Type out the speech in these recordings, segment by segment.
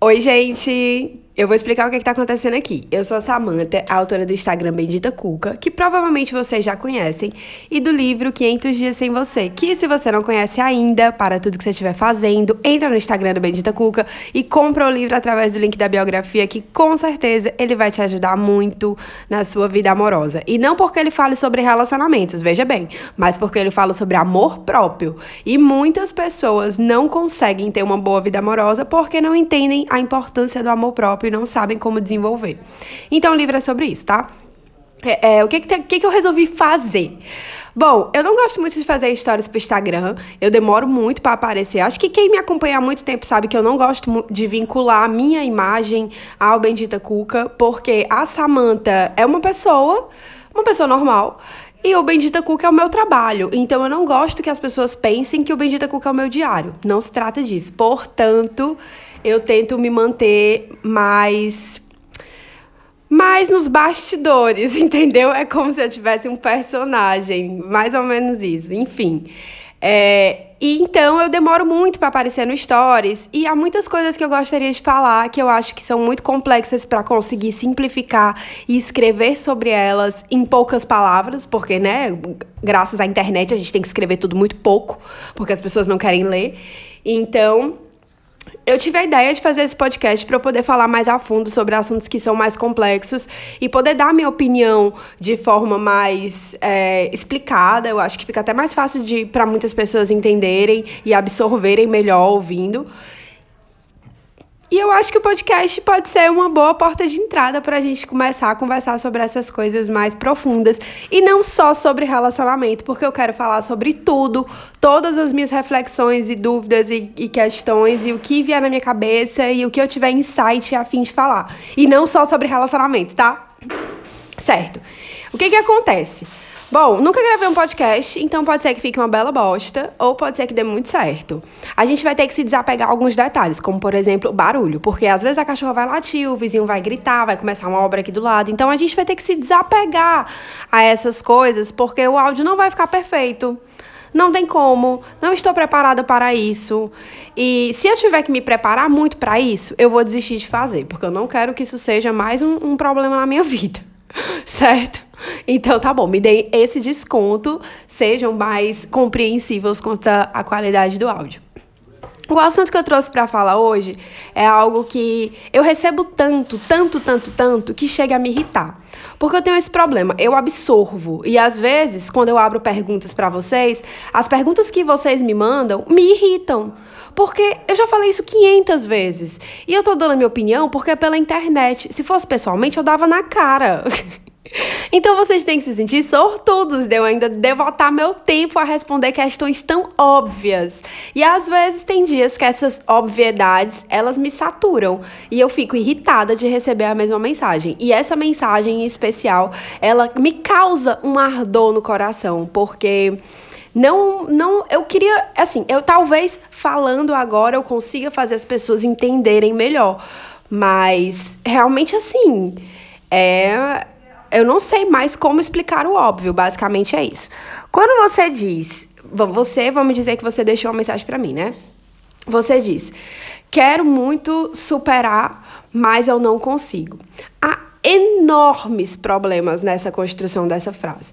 Oi, gente! Eu vou explicar o que está acontecendo aqui. Eu sou a Samantha, a autora do Instagram Bendita Cuca, que provavelmente vocês já conhecem, e do livro 500 Dias Sem Você, que se você não conhece ainda, para tudo que você estiver fazendo, entra no Instagram do Bendita Cuca e compra o livro através do link da biografia, que com certeza ele vai te ajudar muito na sua vida amorosa. E não porque ele fale sobre relacionamentos, veja bem, mas porque ele fala sobre amor próprio. E muitas pessoas não conseguem ter uma boa vida amorosa porque não entendem a importância do amor próprio e não sabem como desenvolver. Então, o livro é sobre isso, tá? É, é, o que que, que, que eu resolvi fazer? Bom, eu não gosto muito de fazer histórias pro Instagram. Eu demoro muito para aparecer. Acho que quem me acompanha há muito tempo sabe que eu não gosto de vincular a minha imagem ao Bendita Cuca, porque a Samantha é uma pessoa, uma pessoa normal. E o Bendita Cuca é o meu trabalho. Então eu não gosto que as pessoas pensem que o Bendita Cuca é o meu diário. Não se trata disso. Portanto, eu tento me manter mais mais nos bastidores, entendeu? É como se eu tivesse um personagem, mais ou menos isso. Enfim. É, e então eu demoro muito para aparecer no Stories. E há muitas coisas que eu gostaria de falar que eu acho que são muito complexas para conseguir simplificar e escrever sobre elas em poucas palavras, porque, né, graças à internet a gente tem que escrever tudo muito pouco, porque as pessoas não querem ler. Então eu tive a ideia de fazer esse podcast para eu poder falar mais a fundo sobre assuntos que são mais complexos e poder dar minha opinião de forma mais é, explicada. Eu acho que fica até mais fácil para muitas pessoas entenderem e absorverem melhor ouvindo. E eu acho que o podcast pode ser uma boa porta de entrada para a gente começar a conversar sobre essas coisas mais profundas. E não só sobre relacionamento, porque eu quero falar sobre tudo, todas as minhas reflexões e dúvidas e, e questões, e o que vier na minha cabeça e o que eu tiver insight a fim de falar. E não só sobre relacionamento, tá? Certo. O que que acontece? Bom, nunca gravei um podcast, então pode ser que fique uma bela bosta, ou pode ser que dê muito certo. A gente vai ter que se desapegar alguns detalhes, como por exemplo, barulho, porque às vezes a cachorra vai latir, o vizinho vai gritar, vai começar uma obra aqui do lado. Então a gente vai ter que se desapegar a essas coisas, porque o áudio não vai ficar perfeito. Não tem como, não estou preparada para isso. E se eu tiver que me preparar muito para isso, eu vou desistir de fazer, porque eu não quero que isso seja mais um, um problema na minha vida, certo? Então tá bom, me deem esse desconto, sejam mais compreensíveis quanto à qualidade do áudio. O assunto que eu trouxe para falar hoje é algo que eu recebo tanto, tanto, tanto, tanto, que chega a me irritar. Porque eu tenho esse problema, eu absorvo. E às vezes, quando eu abro perguntas para vocês, as perguntas que vocês me mandam me irritam. Porque eu já falei isso 500 vezes. E eu tô dando a minha opinião porque é pela internet. Se fosse pessoalmente, eu dava na cara. Então vocês têm que se sentir sortudos de eu ainda devotar meu tempo a responder questões tão óbvias. E às vezes tem dias que essas obviedades, elas me saturam e eu fico irritada de receber a mesma mensagem. E essa mensagem em especial, ela me causa um ardor no coração, porque não, não, eu queria, assim, eu talvez falando agora eu consiga fazer as pessoas entenderem melhor, mas realmente assim, é eu não sei mais como explicar o óbvio, basicamente é isso. Quando você diz, você, vamos dizer que você deixou uma mensagem para mim, né? Você diz: "Quero muito superar, mas eu não consigo". Há enormes problemas nessa construção dessa frase.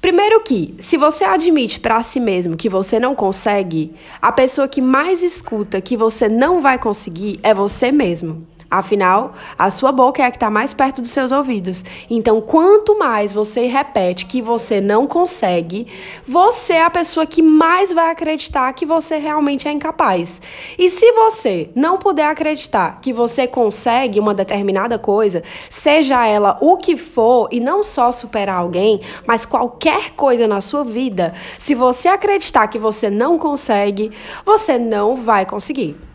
Primeiro que, se você admite para si mesmo que você não consegue, a pessoa que mais escuta que você não vai conseguir é você mesmo. Afinal, a sua boca é a que está mais perto dos seus ouvidos. Então, quanto mais você repete que você não consegue, você é a pessoa que mais vai acreditar que você realmente é incapaz. E se você não puder acreditar que você consegue uma determinada coisa, seja ela o que for, e não só superar alguém, mas qualquer coisa na sua vida, se você acreditar que você não consegue, você não vai conseguir.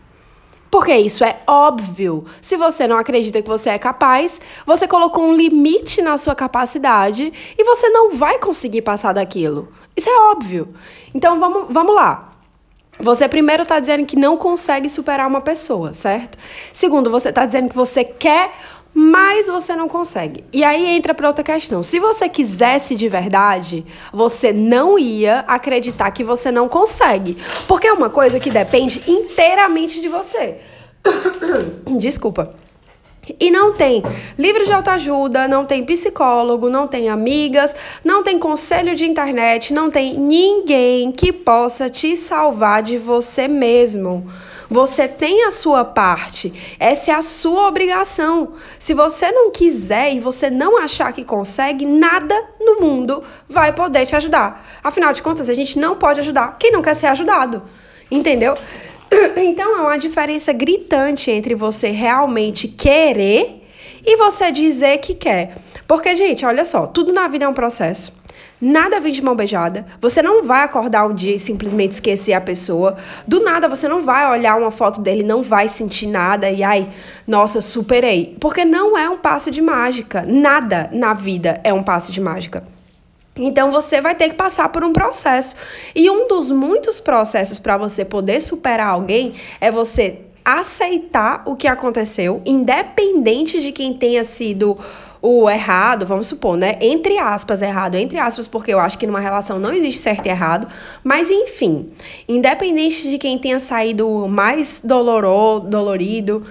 Porque isso é óbvio. Se você não acredita que você é capaz, você colocou um limite na sua capacidade e você não vai conseguir passar daquilo. Isso é óbvio. Então vamos, vamos lá. Você primeiro está dizendo que não consegue superar uma pessoa, certo? Segundo, você está dizendo que você quer mas você não consegue. E aí entra para outra questão. Se você quisesse de verdade, você não ia acreditar que você não consegue, porque é uma coisa que depende inteiramente de você. Desculpa. E não tem livro de autoajuda, não tem psicólogo, não tem amigas, não tem conselho de internet, não tem ninguém que possa te salvar de você mesmo. Você tem a sua parte. Essa é a sua obrigação. Se você não quiser e você não achar que consegue, nada no mundo vai poder te ajudar. Afinal de contas, a gente não pode ajudar quem não quer ser ajudado. Entendeu? Então é uma diferença gritante entre você realmente querer e você dizer que quer. Porque, gente, olha só, tudo na vida é um processo. Nada vem de mão beijada. Você não vai acordar um dia e simplesmente esquecer a pessoa. Do nada, você não vai olhar uma foto dele, não vai sentir nada e ai, nossa, superei. Porque não é um passe de mágica. Nada na vida é um passe de mágica. Então você vai ter que passar por um processo. E um dos muitos processos para você poder superar alguém é você aceitar o que aconteceu, independente de quem tenha sido o errado, vamos supor, né? Entre aspas, errado, entre aspas, porque eu acho que numa relação não existe certo e errado, mas enfim, independente de quem tenha saído mais doloroso, dolorido,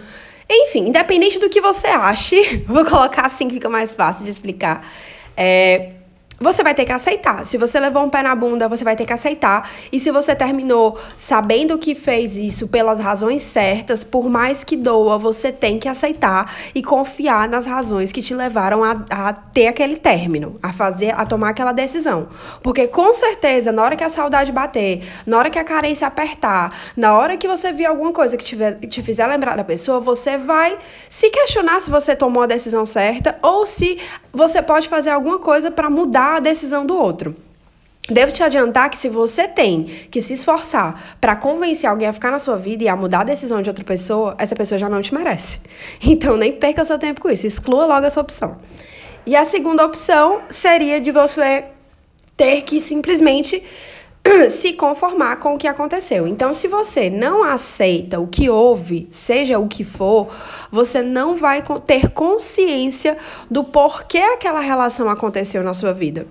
enfim, independente do que você ache, vou colocar assim que fica mais fácil de explicar. É, você vai ter que aceitar. Se você levou um pé na bunda, você vai ter que aceitar. E se você terminou sabendo que fez isso pelas razões certas, por mais que doa, você tem que aceitar e confiar nas razões que te levaram a, a ter aquele término, a fazer, a tomar aquela decisão. Porque com certeza, na hora que a saudade bater, na hora que a carência apertar, na hora que você vir alguma coisa que te, te fizer lembrar da pessoa, você vai se questionar se você tomou a decisão certa ou se você pode fazer alguma coisa para mudar a decisão do outro. Devo te adiantar que se você tem que se esforçar para convencer alguém a ficar na sua vida e a mudar a decisão de outra pessoa, essa pessoa já não te merece. Então nem perca seu tempo com isso, exclua logo essa opção. E a segunda opção seria de você ter que simplesmente se conformar com o que aconteceu. Então, se você não aceita o que houve, seja o que for, você não vai ter consciência do porquê aquela relação aconteceu na sua vida.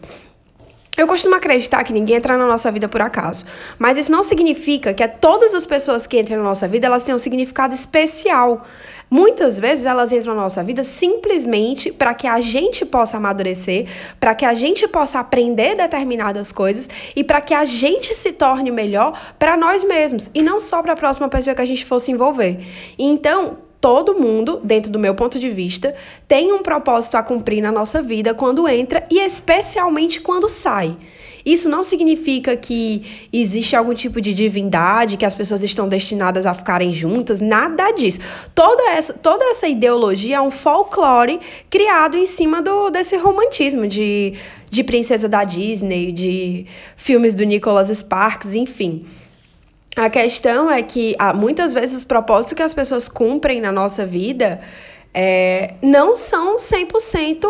Eu costumo acreditar que ninguém entra na nossa vida por acaso, mas isso não significa que todas as pessoas que entram na nossa vida elas tenham um significado especial. Muitas vezes elas entram na nossa vida simplesmente para que a gente possa amadurecer, para que a gente possa aprender determinadas coisas e para que a gente se torne melhor para nós mesmos e não só para a próxima pessoa que a gente fosse envolver. Então, todo mundo, dentro do meu ponto de vista, tem um propósito a cumprir na nossa vida quando entra e especialmente quando sai. Isso não significa que existe algum tipo de divindade, que as pessoas estão destinadas a ficarem juntas, nada disso. Toda essa, toda essa ideologia é um folclore criado em cima do, desse romantismo de, de princesa da Disney, de filmes do Nicholas Sparks, enfim. A questão é que ah, muitas vezes os propósitos que as pessoas cumprem na nossa vida é, não são 100%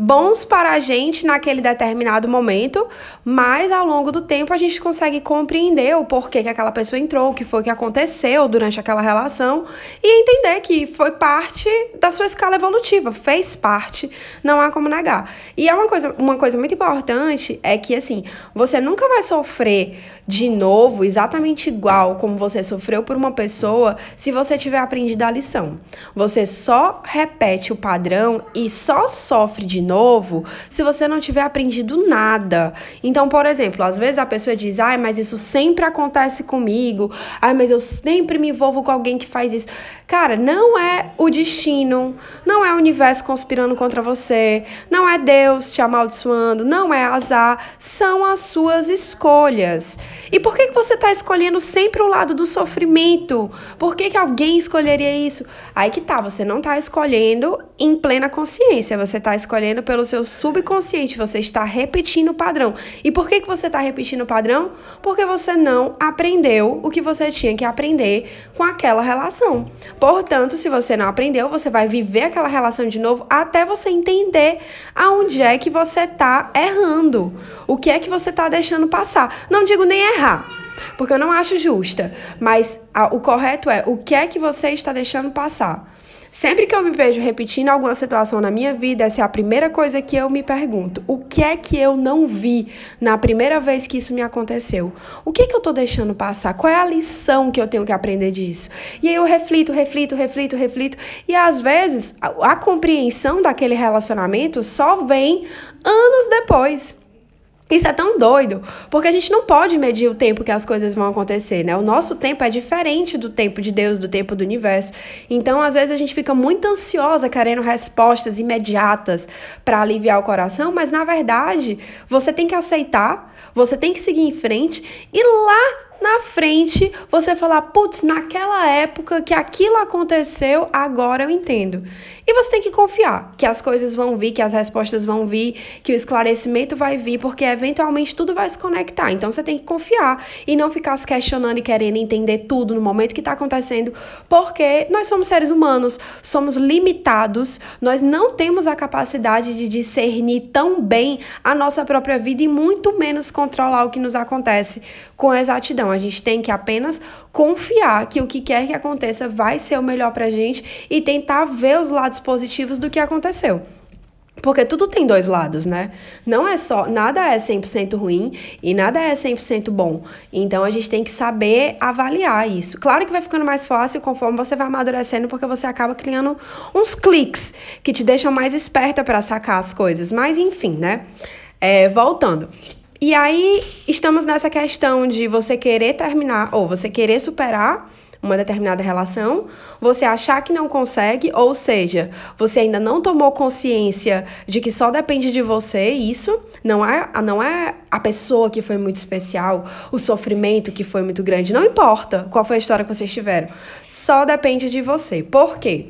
bons para a gente naquele determinado momento, mas ao longo do tempo a gente consegue compreender o porquê que aquela pessoa entrou, o que foi que aconteceu durante aquela relação e entender que foi parte da sua escala evolutiva, fez parte, não há como negar. E é uma coisa, uma coisa muito importante é que assim, você nunca vai sofrer de novo exatamente igual como você sofreu por uma pessoa se você tiver aprendido a lição. Você só repete o padrão e só sofre de novo se você não tiver aprendido nada. Então, por exemplo, às vezes a pessoa diz: ai, mas isso sempre acontece comigo, ai, mas eu sempre me envolvo com alguém que faz isso. Cara, não é o destino, não é o universo conspirando contra você, não é Deus te amaldiçoando, não é azar, são as suas escolhas. E por que, que você está escolhendo sempre o lado do sofrimento? Por que, que alguém escolheria isso? Aí que tá, você não está escolhendo em plena consciência, você está escolhendo pelo seu subconsciente, você está repetindo o padrão. E por que, que você está repetindo o padrão? Porque você não aprendeu o que você tinha que aprender com aquela relação. Portanto, se você não aprendeu, você vai viver aquela relação de novo até você entender aonde é que você está errando. O que é que você está deixando passar. Não digo nem errar porque eu não acho justa. Mas a, o correto é o que é que você está deixando passar. Sempre que eu me vejo repetindo alguma situação na minha vida, essa é a primeira coisa que eu me pergunto. O que é que eu não vi na primeira vez que isso me aconteceu? O que é que eu tô deixando passar? Qual é a lição que eu tenho que aprender disso? E aí eu reflito, reflito, reflito, reflito. E às vezes a, a compreensão daquele relacionamento só vem anos depois. Isso é tão doido, porque a gente não pode medir o tempo que as coisas vão acontecer, né? O nosso tempo é diferente do tempo de Deus, do tempo do universo. Então, às vezes a gente fica muito ansiosa querendo respostas imediatas para aliviar o coração, mas na verdade, você tem que aceitar, você tem que seguir em frente e lá na frente você falar, putz, naquela época que aquilo aconteceu, agora eu entendo. E você tem que confiar que as coisas vão vir, que as respostas vão vir, que o esclarecimento vai vir, porque eventualmente tudo vai se conectar. Então você tem que confiar e não ficar se questionando e querendo entender tudo no momento que está acontecendo, porque nós somos seres humanos, somos limitados, nós não temos a capacidade de discernir tão bem a nossa própria vida e muito menos controlar o que nos acontece com exatidão. A gente tem que apenas confiar que o que quer que aconteça vai ser o melhor pra gente e tentar ver os lados positivos do que aconteceu. Porque tudo tem dois lados, né? Não é só, nada é 100% ruim e nada é 100% bom. Então a gente tem que saber avaliar isso. Claro que vai ficando mais fácil conforme você vai amadurecendo, porque você acaba criando uns cliques que te deixam mais esperta para sacar as coisas. Mas enfim, né? É, voltando. E aí estamos nessa questão de você querer terminar ou você querer superar uma determinada relação, você achar que não consegue, ou seja, você ainda não tomou consciência de que só depende de você, isso não é, não é a pessoa que foi muito especial, o sofrimento que foi muito grande, não importa qual foi a história que vocês tiveram, só depende de você. Por quê?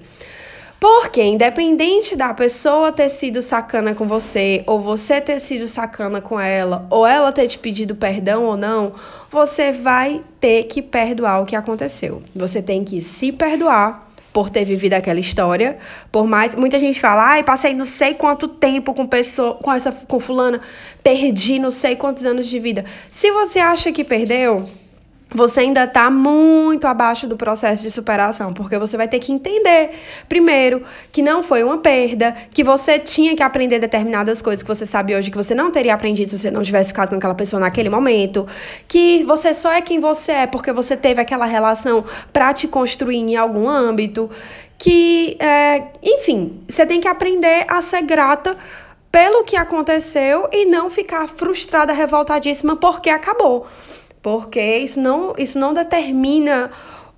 Porque, independente da pessoa ter sido sacana com você, ou você ter sido sacana com ela, ou ela ter te pedido perdão ou não, você vai ter que perdoar o que aconteceu. Você tem que se perdoar por ter vivido aquela história. Por mais. Muita gente fala, ai, passei não sei quanto tempo com pessoa, com essa com fulana, perdi não sei quantos anos de vida. Se você acha que perdeu, você ainda está muito abaixo do processo de superação, porque você vai ter que entender, primeiro, que não foi uma perda, que você tinha que aprender determinadas coisas que você sabe hoje que você não teria aprendido se você não tivesse ficado com aquela pessoa naquele momento, que você só é quem você é porque você teve aquela relação para te construir em algum âmbito, que, é, enfim, você tem que aprender a ser grata pelo que aconteceu e não ficar frustrada, revoltadíssima porque acabou porque isso não, isso não determina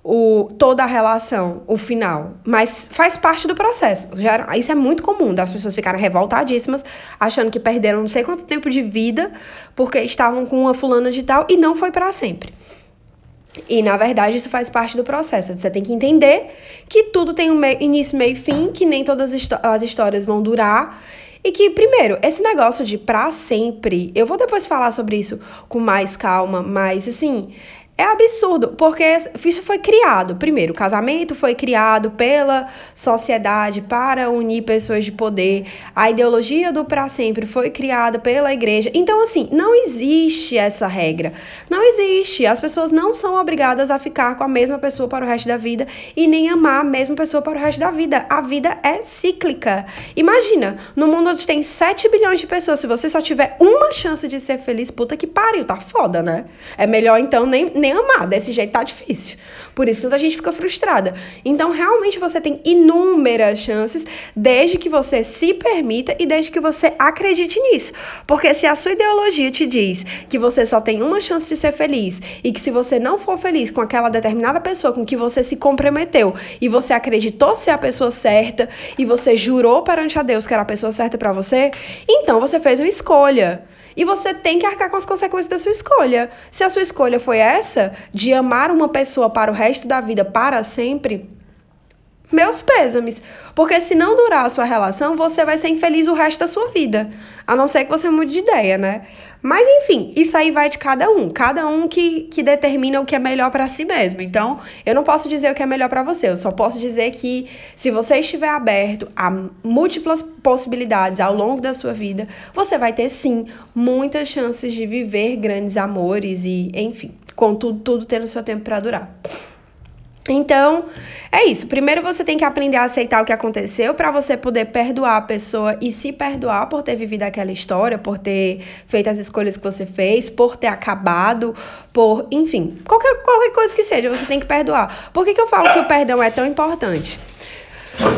o, toda a relação, o final, mas faz parte do processo. Já, isso é muito comum, das pessoas ficarem revoltadíssimas, achando que perderam não sei quanto tempo de vida porque estavam com uma fulana de tal e não foi para sempre. E na verdade isso faz parte do processo. Você tem que entender que tudo tem um meio, início, meio e fim, que nem todas as histórias vão durar e que, primeiro, esse negócio de pra sempre, eu vou depois falar sobre isso com mais calma, mas assim, é absurdo, porque isso foi criado. Primeiro, o casamento foi criado pela sociedade para unir pessoas de poder. A ideologia do para sempre foi criada pela igreja. Então, assim, não existe essa regra. Não existe. As pessoas não são obrigadas a ficar com a mesma pessoa para o resto da vida e nem amar a mesma pessoa para o resto da vida. A vida é cíclica. Imagina, no mundo onde tem 7 bilhões de pessoas, se você só tiver uma chance de ser feliz, puta que pariu, tá foda, né? É melhor então nem, nem amar. Desse jeito tá difícil. Por isso que a gente fica frustrada. Então, realmente, você tem inúmeras chances, desde que você se permita e desde que você acredite nisso. Porque se a sua ideologia te diz que você só tem uma chance de ser feliz e que se você não for feliz com aquela determinada pessoa com que você se comprometeu e você acreditou ser a pessoa certa e você jurou perante a Deus que era a pessoa certa para você, então você fez uma escolha. E você tem que arcar com as consequências da sua escolha. Se a sua escolha foi essa, de amar uma pessoa para o resto da vida, para sempre, meus pêsames. Porque se não durar a sua relação, você vai ser infeliz o resto da sua vida. A não ser que você mude de ideia, né? Mas enfim, isso aí vai de cada um. Cada um que, que determina o que é melhor para si mesmo. Então, eu não posso dizer o que é melhor para você. Eu só posso dizer que se você estiver aberto a múltiplas possibilidades ao longo da sua vida, você vai ter sim muitas chances de viver grandes amores e, enfim, com tudo, tudo tendo seu tempo para durar. Então, é isso. Primeiro você tem que aprender a aceitar o que aconteceu para você poder perdoar a pessoa e se perdoar por ter vivido aquela história, por ter feito as escolhas que você fez, por ter acabado, por, enfim, qualquer, qualquer coisa que seja, você tem que perdoar. Por que, que eu falo que o perdão é tão importante?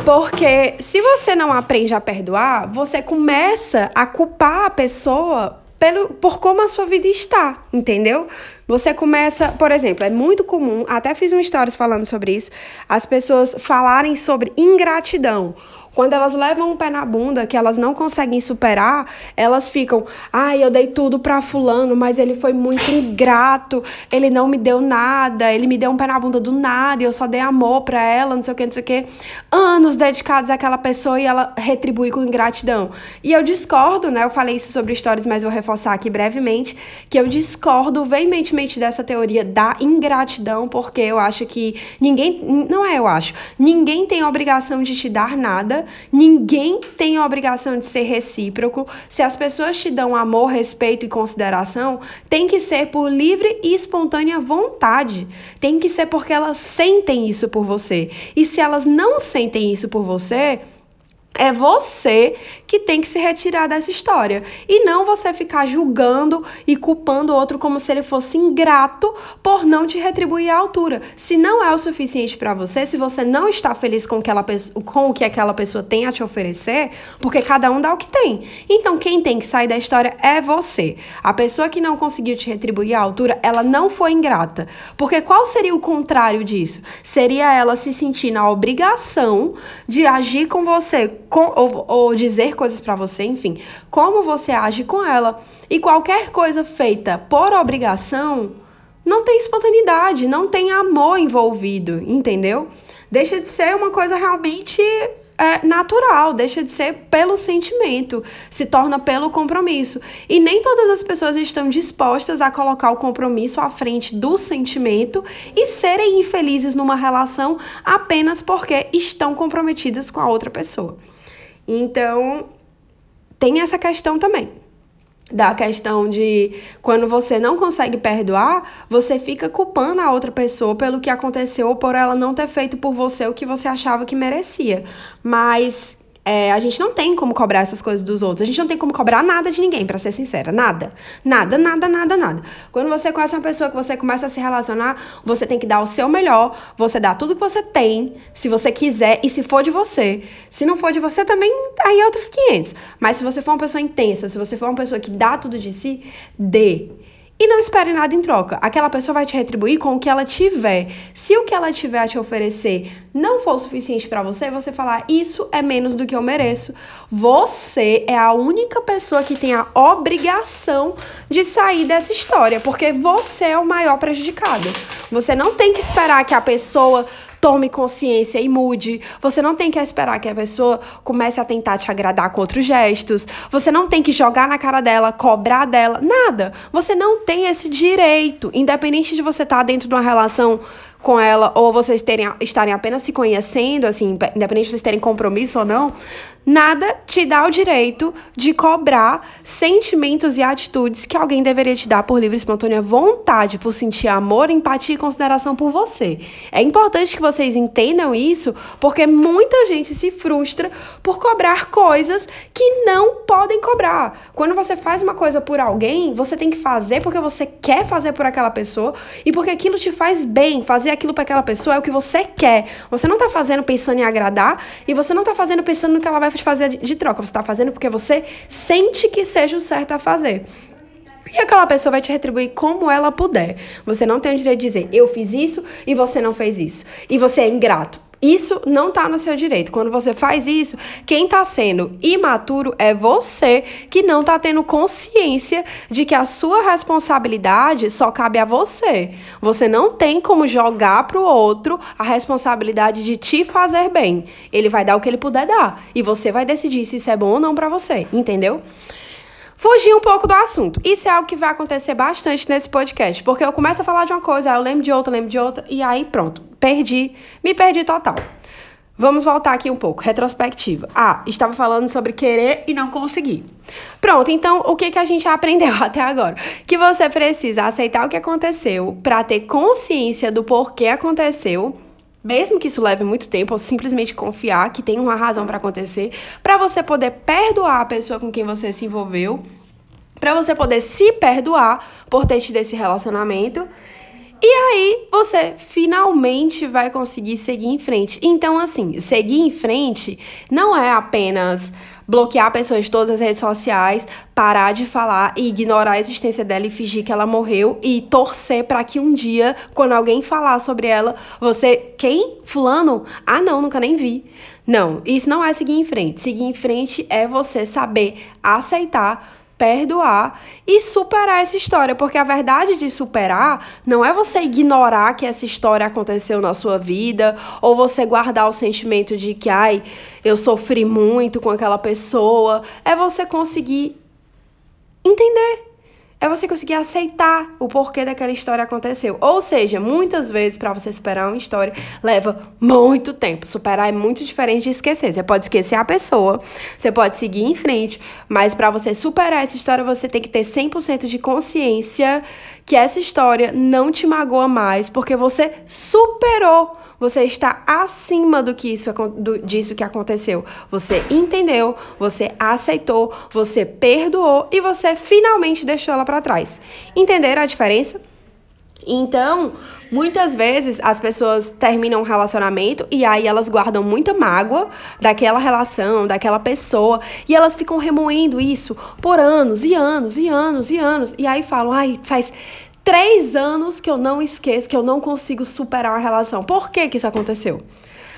Porque se você não aprende a perdoar, você começa a culpar a pessoa pelo, por como a sua vida está, entendeu? Você começa, por exemplo, é muito comum, até fiz um stories falando sobre isso, as pessoas falarem sobre ingratidão. Quando elas levam um pé na bunda que elas não conseguem superar, elas ficam, ai, ah, eu dei tudo pra fulano, mas ele foi muito ingrato, ele não me deu nada, ele me deu um pé na bunda do nada, eu só dei amor pra ela, não sei o que, não sei o que. Anos dedicados àquela pessoa e ela retribui com ingratidão. E eu discordo, né? Eu falei isso sobre histórias, mas vou reforçar aqui brevemente, que eu discordo veementemente dessa teoria da ingratidão, porque eu acho que ninguém, não é eu acho, ninguém tem obrigação de te dar ninguém tem a obrigação de ser recíproco. Se as pessoas te dão amor, respeito e consideração, tem que ser por livre e espontânea vontade. Tem que ser porque elas sentem isso por você. E se elas não sentem isso por você, é você que tem que se retirar dessa história. E não você ficar julgando e culpando o outro como se ele fosse ingrato por não te retribuir à altura. Se não é o suficiente para você, se você não está feliz com, aquela com o que aquela pessoa tem a te oferecer, porque cada um dá o que tem. Então quem tem que sair da história é você. A pessoa que não conseguiu te retribuir à altura, ela não foi ingrata. Porque qual seria o contrário disso? Seria ela se sentir na obrigação de agir com você com, ou, ou dizer coisas para você, enfim, como você age com ela. E qualquer coisa feita por obrigação não tem espontaneidade, não tem amor envolvido, entendeu? Deixa de ser uma coisa realmente é, natural, deixa de ser pelo sentimento, se torna pelo compromisso. E nem todas as pessoas estão dispostas a colocar o compromisso à frente do sentimento e serem infelizes numa relação apenas porque estão comprometidas com a outra pessoa. Então, tem essa questão também. Da questão de quando você não consegue perdoar, você fica culpando a outra pessoa pelo que aconteceu por ela não ter feito por você o que você achava que merecia. Mas é, a gente não tem como cobrar essas coisas dos outros. A gente não tem como cobrar nada de ninguém, para ser sincera. Nada. Nada, nada, nada, nada. Quando você conhece uma pessoa que você começa a se relacionar, você tem que dar o seu melhor, você dá tudo que você tem, se você quiser e se for de você. Se não for de você, também aí é outros 500. Mas se você for uma pessoa intensa, se você for uma pessoa que dá tudo de si, dê. E não espere nada em troca. Aquela pessoa vai te retribuir com o que ela tiver. Se o que ela tiver a te oferecer não for suficiente para você, você falar isso é menos do que eu mereço. Você é a única pessoa que tem a obrigação de sair dessa história, porque você é o maior prejudicado. Você não tem que esperar que a pessoa tome consciência e mude. Você não tem que esperar que a pessoa comece a tentar te agradar com outros gestos. Você não tem que jogar na cara dela, cobrar dela, nada. Você não tem esse direito, independente de você estar tá dentro de uma relação com ela ou vocês terem, estarem apenas se conhecendo, assim, independente de vocês terem compromisso ou não, Nada te dá o direito de cobrar sentimentos e atitudes que alguém deveria te dar por livre e espontânea vontade, por sentir amor, empatia e consideração por você. É importante que vocês entendam isso, porque muita gente se frustra por cobrar coisas que não podem cobrar. Quando você faz uma coisa por alguém, você tem que fazer porque você quer fazer por aquela pessoa e porque aquilo te faz bem. Fazer aquilo para aquela pessoa é o que você quer. Você não tá fazendo pensando em agradar e você não tá fazendo pensando no que ela vai de fazer de troca. Você está fazendo porque você sente que seja o certo a fazer. E aquela pessoa vai te retribuir como ela puder. Você não tem o direito de dizer, eu fiz isso e você não fez isso. E você é ingrato. Isso não está no seu direito. Quando você faz isso, quem está sendo imaturo é você que não está tendo consciência de que a sua responsabilidade só cabe a você. Você não tem como jogar para o outro a responsabilidade de te fazer bem. Ele vai dar o que ele puder dar e você vai decidir se isso é bom ou não para você, entendeu? Fugir um pouco do assunto. Isso é algo que vai acontecer bastante nesse podcast, porque eu começo a falar de uma coisa, aí eu lembro de outra, lembro de outra, e aí pronto, perdi, me perdi total. Vamos voltar aqui um pouco, retrospectiva. Ah, estava falando sobre querer e não conseguir. Pronto, então o que, que a gente aprendeu até agora? Que você precisa aceitar o que aconteceu para ter consciência do porquê aconteceu, mesmo que isso leve muito tempo, ou simplesmente confiar que tem uma razão para acontecer, para você poder perdoar a pessoa com quem você se envolveu, para você poder se perdoar por ter tido esse relacionamento e aí você finalmente vai conseguir seguir em frente. Então, assim, seguir em frente não é apenas bloquear pessoas de todas as redes sociais, parar de falar e ignorar a existência dela e fingir que ela morreu e torcer para que um dia, quando alguém falar sobre ela, você, quem? Fulano? Ah, não, nunca nem vi. Não, isso não é seguir em frente. Seguir em frente é você saber aceitar perdoar e superar essa história, porque a verdade de superar não é você ignorar que essa história aconteceu na sua vida ou você guardar o sentimento de que ai, eu sofri muito com aquela pessoa, é você conseguir entender é você conseguir aceitar o porquê daquela história aconteceu. Ou seja, muitas vezes para você superar uma história leva muito tempo. Superar é muito diferente de esquecer. Você pode esquecer a pessoa, você pode seguir em frente, mas para você superar essa história você tem que ter 100% de consciência que essa história não te magoa mais, porque você superou você está acima do que isso do, disso que aconteceu. Você entendeu, você aceitou, você perdoou e você finalmente deixou ela para trás. Entenderam a diferença? Então, muitas vezes as pessoas terminam um relacionamento e aí elas guardam muita mágoa daquela relação, daquela pessoa, e elas ficam remoendo isso por anos e anos e anos e anos. E aí falam, ai, faz três anos que eu não esqueço, que eu não consigo superar uma relação. Por que, que isso aconteceu?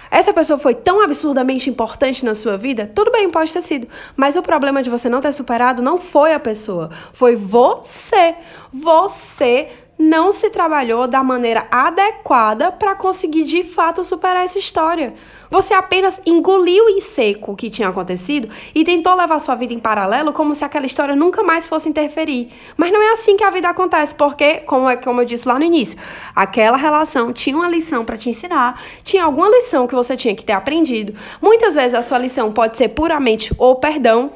Essa pessoa foi tão absurdamente importante na sua vida? Tudo bem, pode ter sido. Mas o problema de você não ter superado não foi a pessoa, foi você. Você não se trabalhou da maneira adequada para conseguir de fato superar essa história. Você apenas engoliu em seco o que tinha acontecido e tentou levar sua vida em paralelo como se aquela história nunca mais fosse interferir. Mas não é assim que a vida acontece, porque, como, é, como eu disse lá no início, aquela relação tinha uma lição para te ensinar, tinha alguma lição que você tinha que ter aprendido. Muitas vezes a sua lição pode ser puramente o perdão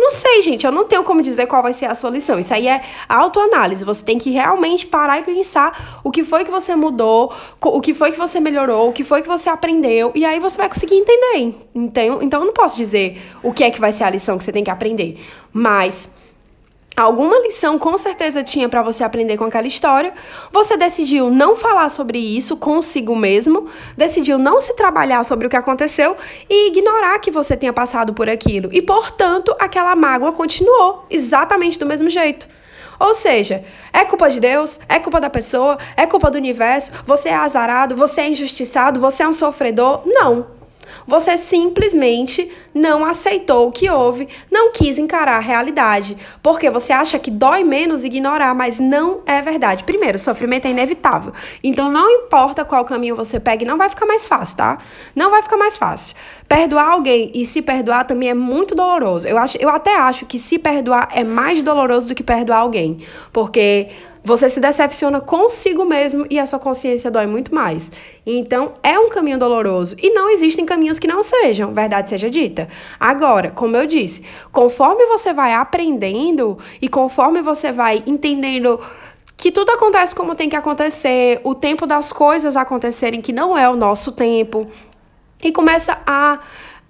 não sei, gente, eu não tenho como dizer qual vai ser a sua lição. Isso aí é autoanálise. Você tem que realmente parar e pensar o que foi que você mudou, o que foi que você melhorou, o que foi que você aprendeu, e aí você vai conseguir entender. Então, então eu não posso dizer o que é que vai ser a lição que você tem que aprender. Mas alguma lição com certeza tinha para você aprender com aquela história. Você decidiu não falar sobre isso consigo mesmo, decidiu não se trabalhar sobre o que aconteceu e ignorar que você tenha passado por aquilo. E, portanto, aquela mágoa continuou exatamente do mesmo jeito. Ou seja, é culpa de Deus, é culpa da pessoa, é culpa do universo, você é azarado, você é injustiçado, você é um sofredor. Não. Você simplesmente não aceitou o que houve, não quis encarar a realidade, porque você acha que dói menos ignorar, mas não é verdade. Primeiro, sofrimento é inevitável. Então não importa qual caminho você pegue, não vai ficar mais fácil, tá? Não vai ficar mais fácil. Perdoar alguém e se perdoar também é muito doloroso. Eu acho, eu até acho que se perdoar é mais doloroso do que perdoar alguém, porque você se decepciona consigo mesmo e a sua consciência dói muito mais. Então, é um caminho doloroso. E não existem caminhos que não sejam, verdade seja dita. Agora, como eu disse, conforme você vai aprendendo e conforme você vai entendendo que tudo acontece como tem que acontecer, o tempo das coisas acontecerem que não é o nosso tempo, e começa a,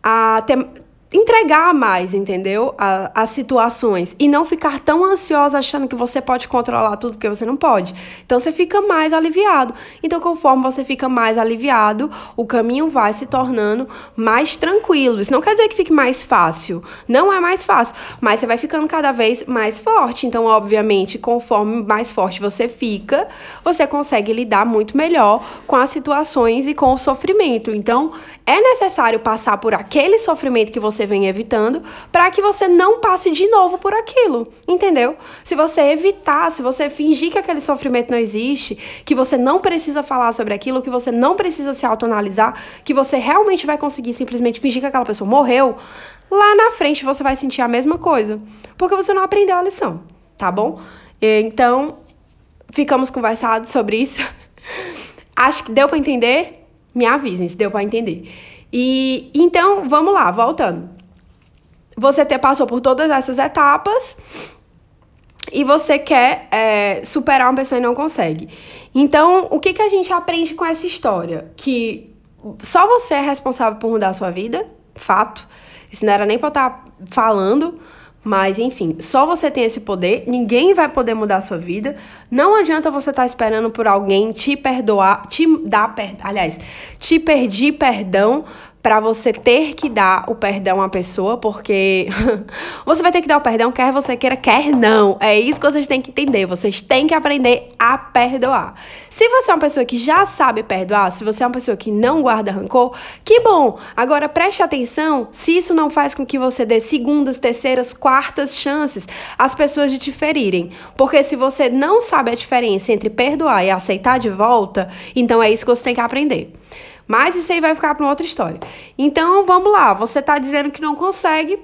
a ter entregar mais, entendeu? as situações. E não ficar tão ansiosa achando que você pode controlar tudo, porque você não pode. Então você fica mais aliviado. Então, conforme você fica mais aliviado, o caminho vai se tornando mais tranquilo. Isso não quer dizer que fique mais fácil. Não é mais fácil. Mas você vai ficando cada vez mais forte. Então, obviamente, conforme mais forte você fica, você consegue lidar muito melhor com as situações e com o sofrimento. Então, é necessário passar por aquele sofrimento que você vem evitando para que você não passe de novo por aquilo, entendeu? Se você evitar, se você fingir que aquele sofrimento não existe, que você não precisa falar sobre aquilo, que você não precisa se autoanalisar, que você realmente vai conseguir simplesmente fingir que aquela pessoa morreu, lá na frente você vai sentir a mesma coisa, porque você não aprendeu a lição, tá bom? Então, ficamos conversados sobre isso. Acho que deu para entender. Me avisem se deu para entender. E então, vamos lá, voltando. Você ter, passou por todas essas etapas e você quer é, superar uma pessoa e não consegue. Então, o que, que a gente aprende com essa história? Que só você é responsável por mudar a sua vida, fato. Isso não era nem pra eu estar tá falando, mas enfim, só você tem esse poder, ninguém vai poder mudar a sua vida. Não adianta você estar tá esperando por alguém te perdoar, te dar, per... aliás, te pedir perdão para você ter que dar o perdão à pessoa, porque você vai ter que dar o perdão, quer você queira, quer não. É isso que vocês têm que entender. Vocês têm que aprender a perdoar. Se você é uma pessoa que já sabe perdoar, se você é uma pessoa que não guarda rancor, que bom! Agora preste atenção se isso não faz com que você dê segundas, terceiras, quartas chances às pessoas de te ferirem. Porque se você não sabe a diferença entre perdoar e aceitar de volta, então é isso que você tem que aprender. Mas isso aí vai ficar para outra história. Então, vamos lá. Você está dizendo que não consegue.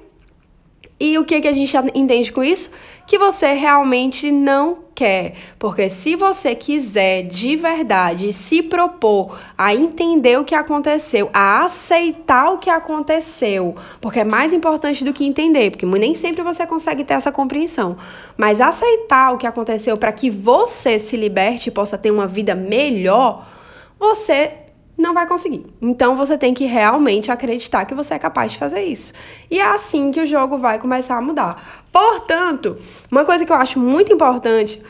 E o que, que a gente entende com isso? Que você realmente não quer. Porque se você quiser de verdade se propor a entender o que aconteceu, a aceitar o que aconteceu, porque é mais importante do que entender, porque nem sempre você consegue ter essa compreensão, mas aceitar o que aconteceu para que você se liberte e possa ter uma vida melhor, você não vai conseguir. Então você tem que realmente acreditar que você é capaz de fazer isso. E é assim que o jogo vai começar a mudar. Portanto, uma coisa que eu acho muito importante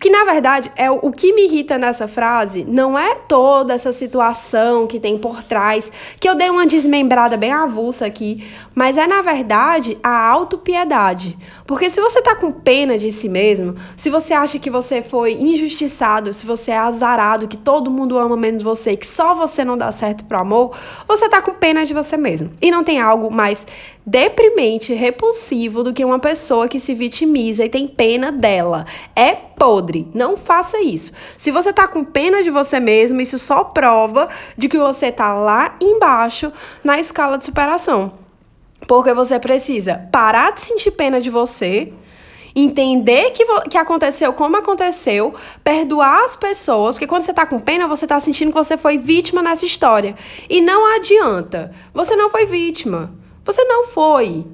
que na verdade é o que me irrita nessa frase não é toda essa situação que tem por trás, que eu dei uma desmembrada bem avulsa aqui, mas é na verdade a autopiedade. Porque se você tá com pena de si mesmo, se você acha que você foi injustiçado, se você é azarado, que todo mundo ama menos você, que só você não dá certo pro amor, você tá com pena de você mesmo. E não tem algo mais deprimente, repulsivo do que uma pessoa que se vitimiza e tem pena dela. É podre. Não faça isso. Se você tá com pena de você mesmo, isso só prova de que você tá lá embaixo na escala de superação. Porque você precisa parar de sentir pena de você, entender que, que aconteceu como aconteceu, perdoar as pessoas, porque quando você tá com pena, você tá sentindo que você foi vítima nessa história. E não adianta. Você não foi vítima. Você não foi.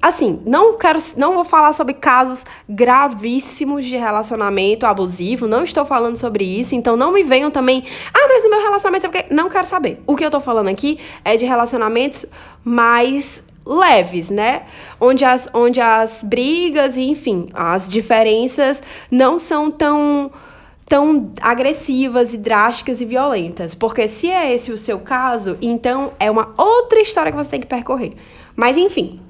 Assim, não quero, não vou falar sobre casos gravíssimos de relacionamento abusivo, não estou falando sobre isso, então não me venham também, ah, mas no meu relacionamento é porque não quero saber. O que eu tô falando aqui é de relacionamentos mais leves, né? Onde as, onde as brigas e, enfim, as diferenças não são tão tão agressivas e drásticas e violentas. Porque se é esse o seu caso, então é uma outra história que você tem que percorrer. Mas enfim,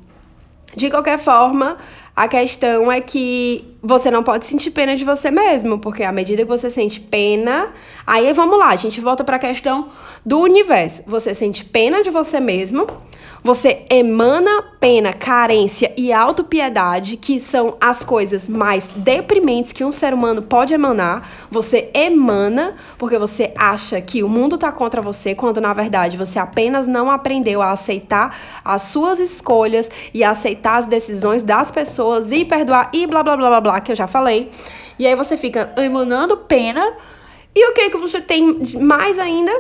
de qualquer forma, a questão é que você não pode sentir pena de você mesmo, porque à medida que você sente pena, aí vamos lá, a gente volta para a questão do universo. Você sente pena de você mesmo, você emana pena, carência e autopiedade, que são as coisas mais deprimentes que um ser humano pode emanar. Você emana porque você acha que o mundo tá contra você, quando na verdade você apenas não aprendeu a aceitar as suas escolhas e aceitar as decisões das pessoas e perdoar e blá blá blá blá blá, que eu já falei. E aí você fica emanando pena. E o que que você tem mais ainda?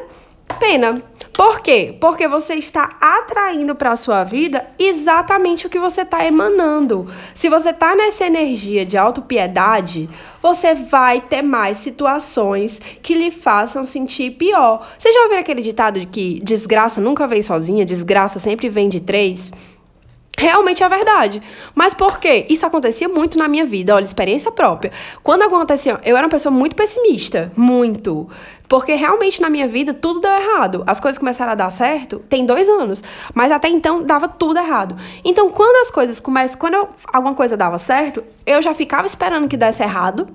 Pena. Por quê? Porque você está atraindo para a sua vida exatamente o que você está emanando. Se você está nessa energia de autopiedade, você vai ter mais situações que lhe façam sentir pior. Você já ouviu aquele ditado de que desgraça nunca vem sozinha, desgraça sempre vem de três? Realmente é verdade. Mas por quê? Isso acontecia muito na minha vida, olha, experiência própria. Quando acontecia, eu era uma pessoa muito pessimista, muito. Porque realmente na minha vida tudo deu errado. As coisas começaram a dar certo tem dois anos. Mas até então dava tudo errado. Então quando as coisas começam. Quando eu, alguma coisa dava certo, eu já ficava esperando que desse errado.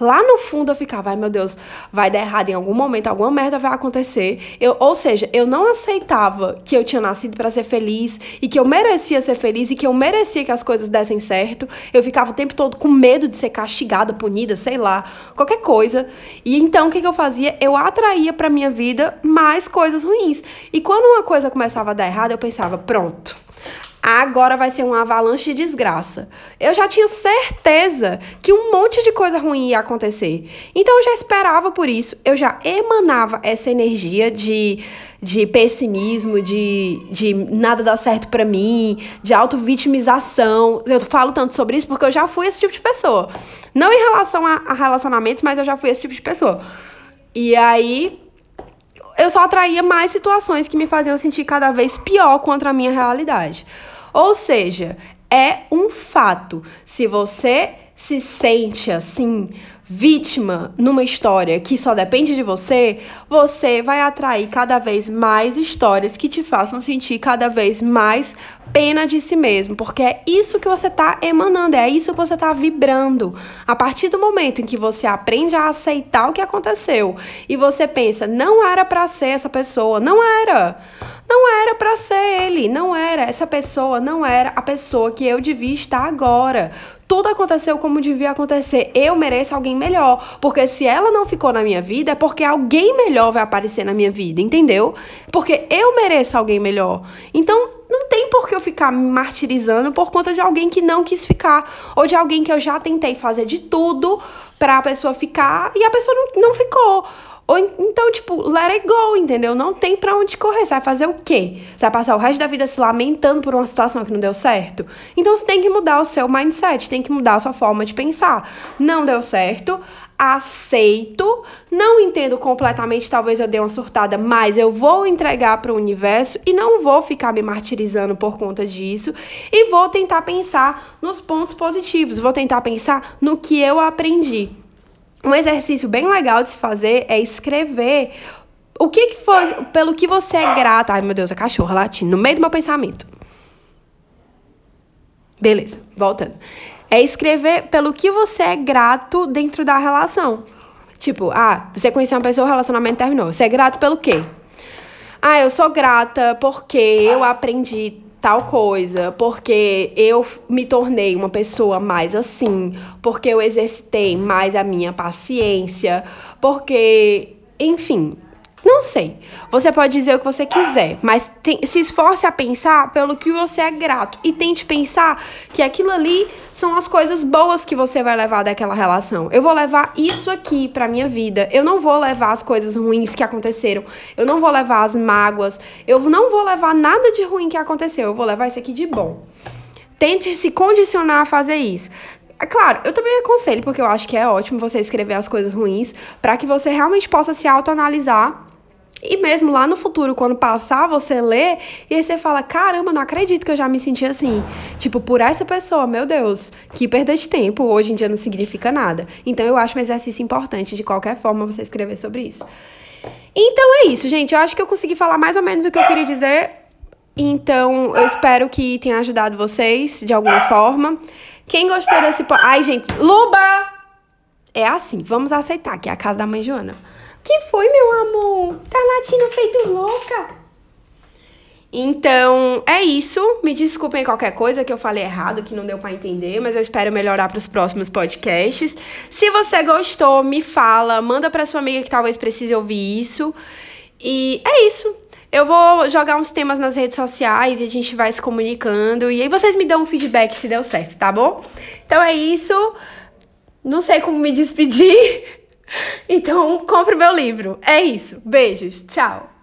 Lá no fundo eu ficava, ai meu Deus, vai dar errado em algum momento, alguma merda vai acontecer. Eu, ou seja, eu não aceitava que eu tinha nascido para ser feliz e que eu merecia ser feliz e que eu merecia que as coisas dessem certo. Eu ficava o tempo todo com medo de ser castigada, punida, sei lá, qualquer coisa. E então o que, que eu fazia? Eu atraía para minha vida mais coisas ruins. E quando uma coisa começava a dar errado, eu pensava, pronto. agora vai ser uma avalanche de desgraça. Eu já tinha certeza que um monte de coisa ruim ia acontecer. Então eu já esperava por isso, eu já emanava essa energia de, de pessimismo, de, de nada dá certo para mim, de auto-vitimização. Eu falo tanto sobre isso porque eu já fui esse tipo de pessoa. Não em relação a, a relacionamentos, mas eu já fui esse tipo de pessoa. E aí eu só atraía mais situações que me faziam sentir cada vez pior contra a minha realidade. Ou seja, é um fato. Se você se sente assim, vítima numa história que só depende de você, você vai atrair cada vez mais histórias que te façam sentir cada vez mais pena de si mesmo, porque é isso que você está emanando, é isso que você está vibrando. A partir do momento em que você aprende a aceitar o que aconteceu e você pensa, não era para ser essa pessoa, não era. Não era para ser ele, não era. Essa pessoa não era a pessoa que eu devia estar agora tudo aconteceu como devia acontecer. Eu mereço alguém melhor. Porque se ela não ficou na minha vida, é porque alguém melhor vai aparecer na minha vida, entendeu? Porque eu mereço alguém melhor. Então, não tem por que eu ficar me martirizando por conta de alguém que não quis ficar. Ou de alguém que eu já tentei fazer de tudo pra pessoa ficar e a pessoa não, não ficou. Ou então, tipo, let it go, entendeu? Não tem pra onde correr. Você vai fazer o quê? Você vai passar o resto da vida se lamentando por uma situação que não deu certo? Então você tem que mudar o seu mindset, tem que mudar a sua forma de pensar. Não deu certo, aceito, não entendo completamente, talvez eu dê uma surtada, mas eu vou entregar para o universo e não vou ficar me martirizando por conta disso e vou tentar pensar nos pontos positivos, vou tentar pensar no que eu aprendi. Um exercício bem legal de se fazer é escrever o que, que foi, pelo que você é grata. Ai, meu Deus, a cachorra latindo no meio do meu pensamento. Beleza, voltando. É escrever pelo que você é grato dentro da relação. Tipo, ah, você conheceu uma pessoa, o relacionamento terminou. Você é grato pelo quê? Ah, eu sou grata porque eu aprendi tal coisa, porque eu me tornei uma pessoa mais assim, porque eu exercitei mais a minha paciência, porque, enfim, não sei. Você pode dizer o que você quiser, mas tem, se esforce a pensar pelo que você é grato e tente pensar que aquilo ali são as coisas boas que você vai levar daquela relação. Eu vou levar isso aqui para minha vida. Eu não vou levar as coisas ruins que aconteceram. Eu não vou levar as mágoas. Eu não vou levar nada de ruim que aconteceu. Eu vou levar isso aqui de bom. Tente se condicionar a fazer isso. É claro, eu também aconselho, porque eu acho que é ótimo você escrever as coisas ruins, para que você realmente possa se autoanalisar e mesmo lá no futuro, quando passar, você lê e aí você fala: caramba, não acredito que eu já me senti assim. Tipo, por essa pessoa, meu Deus, que perda de tempo hoje em dia não significa nada. Então eu acho um exercício importante, de qualquer forma, você escrever sobre isso. Então é isso, gente. Eu acho que eu consegui falar mais ou menos o que eu queria dizer. Então, eu espero que tenha ajudado vocês de alguma forma. Quem gostou desse. Ai, gente, Luba! É assim, vamos aceitar que é a casa da mãe Joana. Que foi, meu amor? Tá latindo feito louca? Então, é isso. Me desculpem qualquer coisa que eu falei errado, que não deu para entender, mas eu espero melhorar para os próximos podcasts. Se você gostou, me fala, manda para sua amiga que talvez precise ouvir isso. E é isso. Eu vou jogar uns temas nas redes sociais e a gente vai se comunicando. E aí vocês me dão um feedback se deu certo, tá bom? Então é isso. Não sei como me despedir. Então, compre meu livro. É isso. Beijos. Tchau.